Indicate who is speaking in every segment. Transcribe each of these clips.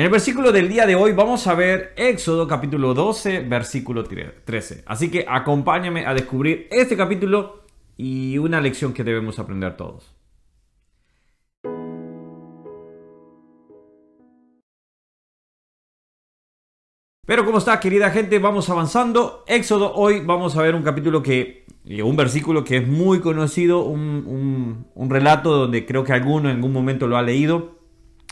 Speaker 1: En el versículo del día de hoy vamos a ver Éxodo capítulo 12, versículo 13. Así que acompáñame a descubrir este capítulo y una lección que debemos aprender todos. Pero como está, querida gente, vamos avanzando. Éxodo, hoy vamos a ver un capítulo que, eh, un versículo que es muy conocido, un, relato donde creo que alguno en algún momento lo ha leído.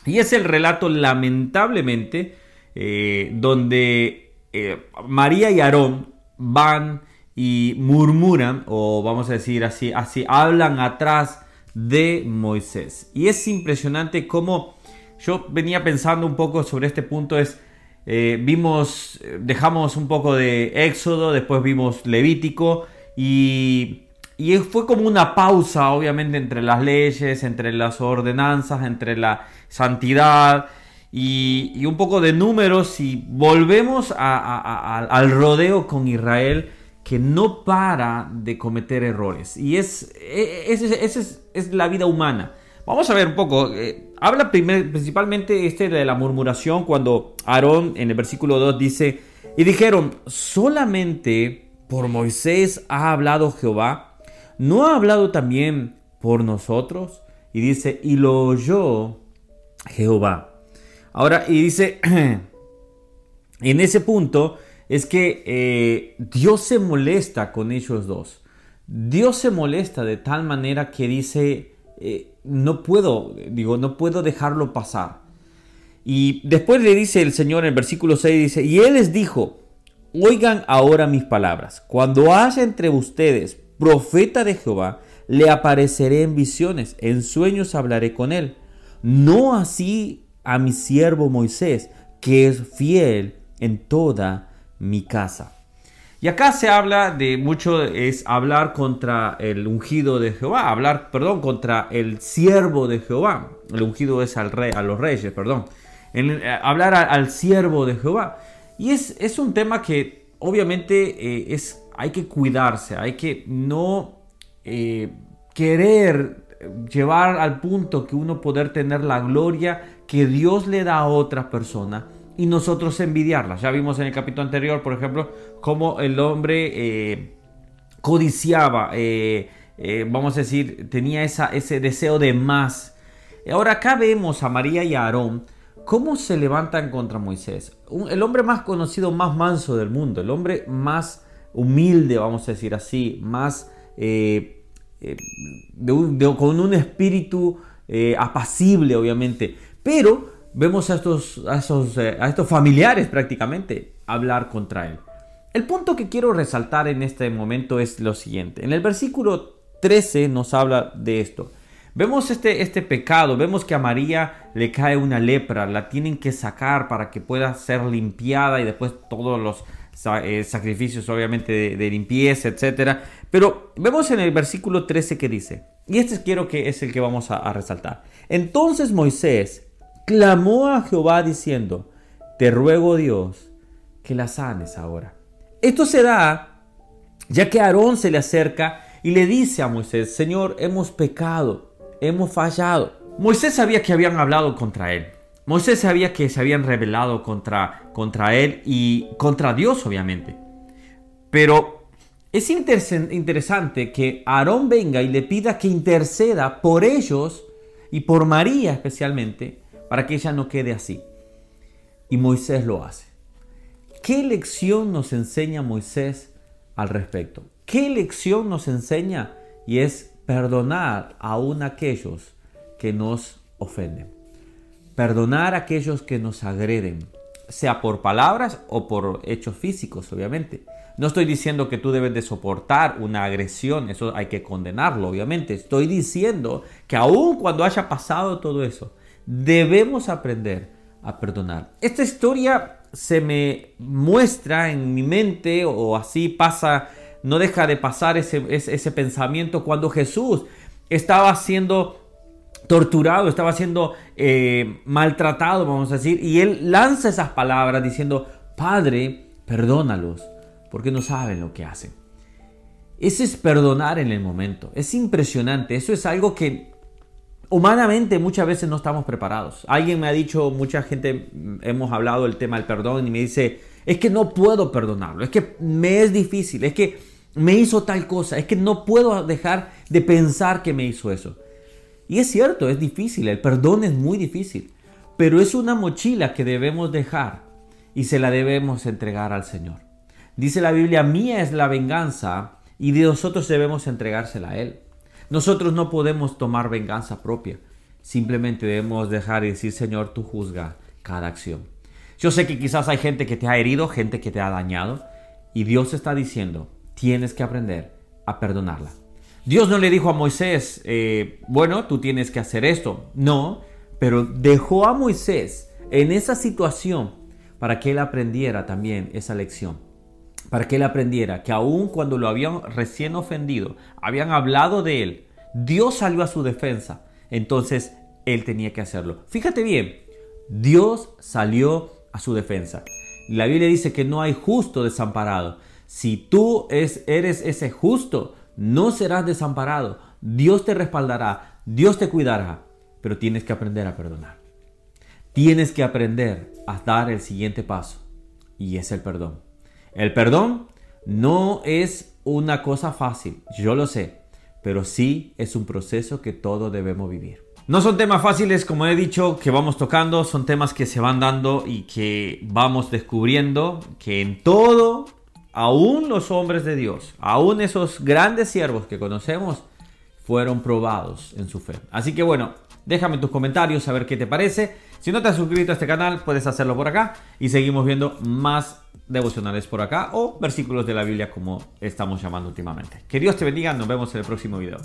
Speaker 1: Y es el relato, lamentablemente, eh, donde eh, María y Aarón van y murmuran, o vamos a decir así, así, hablan atrás de Moisés. Y es impresionante cómo yo venía pensando un poco sobre este punto, es eh, vimos, dejamos un poco de Éxodo, después vimos Levítico y, fue como una pausa, obviamente, entre las leyes, entre las ordenanzas, entre la santidad y, un poco de números y volvemos al rodeo con Israel que no para de cometer errores. Y es, e, es, es la vida humana. Vamos a ver un poco. Eh, habla principalmente este de la murmuración cuando Aarón en el versículo 2 dice, y dijeron, solamente por Moisés ha hablado Jehová, ¿no ha hablado también por nosotros? Y dice, y lo oyó Jehová. Ahora, y dice, en ese punto es que eh, Dios se molesta con ellos dos. Dios se molesta de tal manera que dice, eh, no puedo, digo, no puedo dejarlo pasar. Y después le dice el Señor en el versículo 6, dice, y Él les dijo, oigan ahora mis palabras, cuando haya entre ustedes profeta de Jehová, le apareceré en visiones, en sueños hablaré con él. No así a mi siervo Moisés, que es fiel en toda mi casa. Y acá se habla de mucho, es hablar contra el ungido de Jehová, hablar, perdón, contra el siervo de Jehová. El ungido es al rey, a los reyes, perdón. En, eh, hablar al siervo de Jehová. Y es, es un tema que obviamente eh, es, hay que cuidarse, hay que no eh, querer llevar al punto que uno poder tener la gloria que Dios le da a otra persona y nosotros envidiarlas. Ya vimos en el capítulo anterior, por ejemplo, cómo el hombre eh, codiciaba, eh, vamos a decir, tenía ese deseo de más. Ahora acá vemos a María y a Aarón cómo se levantan contra Moisés. el hombre más conocido, más manso del mundo, el hombre más humilde, vamos a decir así, más con un espíritu apacible, obviamente. Pero vemos a estos, a eh, estos familiares prácticamente hablar contra él. El punto que quiero resaltar en este momento es lo siguiente. En el versículo 13 nos habla de esto. Vemos este, este pecado, vemos que a María le cae una lepra, la tienen que sacar para que pueda ser limpiada y después todos los eh, sacrificios obviamente de, limpieza, etc. Pero vemos en el versículo 13 que dice, y este quiero que es el que vamos a resaltar. Entonces Moisés clamó a Jehová diciendo, te ruego Dios que la sanes ahora. Esto se da ya que Aarón se le acerca y le dice a Moisés, Señor, hemos pecado, hemos fallado. Moisés sabía que habían hablado contra él. Moisés sabía que se habían rebelado contra, contra él y contra Dios, obviamente. Pero es interesante que Aarón venga y le pida que interceda por ellos y por María especialmente para que ella no quede así. Y Moisés lo hace. ¿Qué lección nos enseña Moisés al respecto? ¿Qué lección nos enseña? Y es perdonar aún aquellos que nos ofenden. Perdonar a aquellos que nos agreden, sea por palabras o por hechos físicos, obviamente. No estoy diciendo que tú debes de soportar una agresión, eso hay que condenarlo, obviamente. Estoy diciendo que aún cuando haya pasado todo eso, debemos aprender a perdonar. Esta historia se me muestra en mi mente o así pasa, no deja de pasar ese, ese, pensamiento cuando Jesús estaba siendo torturado, estaba siendo eh, maltratado, vamos a decir, y él lanza esas palabras diciendo, Padre, perdónalos, porque no saben lo que hacen. Ese es perdonar en el momento. Es impresionante. Eso es algo que humanamente muchas veces no estamos preparados. Alguien me ha dicho, mucha gente mm, hemos hablado del tema del perdón y me dice, es que no puedo perdonarlo, es que me es difícil, es que me hizo tal cosa, es que no puedo dejar de pensar que me hizo eso. Y es cierto, es difícil, el perdón es muy difícil, pero es una mochila que debemos dejar y se la debemos entregar al Señor. Dice la Biblia, mía es la venganza y de nosotros debemos entregársela a Él. Nosotros no podemos tomar venganza propia, simplemente debemos dejar y decir, Señor, tú juzga cada acción. Yo sé que quizás hay gente que te ha herido, gente que te ha dañado, y Dios está diciendo, tienes que aprender a perdonarla. Dios no le dijo a Moisés, eh, bueno, tú tienes que hacer esto. No, pero dejó a Moisés en esa situación para que él aprendiera también esa lección. Para que él aprendiera que aun cuando lo habían recién ofendido, habían hablado de él, Dios salió a su defensa. Entonces él tenía que hacerlo. Fíjate bien, Dios salió a su defensa. La Biblia dice que no hay justo desamparado. Si tú eres ese justo, no serás desamparado. Dios te respaldará, Dios te cuidará, pero tienes que aprender a perdonar. Tienes que aprender a dar el siguiente paso y es el perdón. El perdón no es una cosa fácil, yo lo sé, pero sí es un proceso que todos debemos vivir. No son temas fáciles, como he dicho, que vamos tocando, son temas que se van dando y que vamos descubriendo que en todo aún los hombres de Dios, aún esos grandes siervos que conocemos, fueron probados en su fe. Así que bueno, déjame tus comentarios a ver qué te parece. Si no te has suscrito a este canal, puedes hacerlo por acá y seguimos viendo más devocionales por acá o versículos de la Biblia como estamos llamando últimamente. Que Dios te bendiga, nos vemos en el próximo video.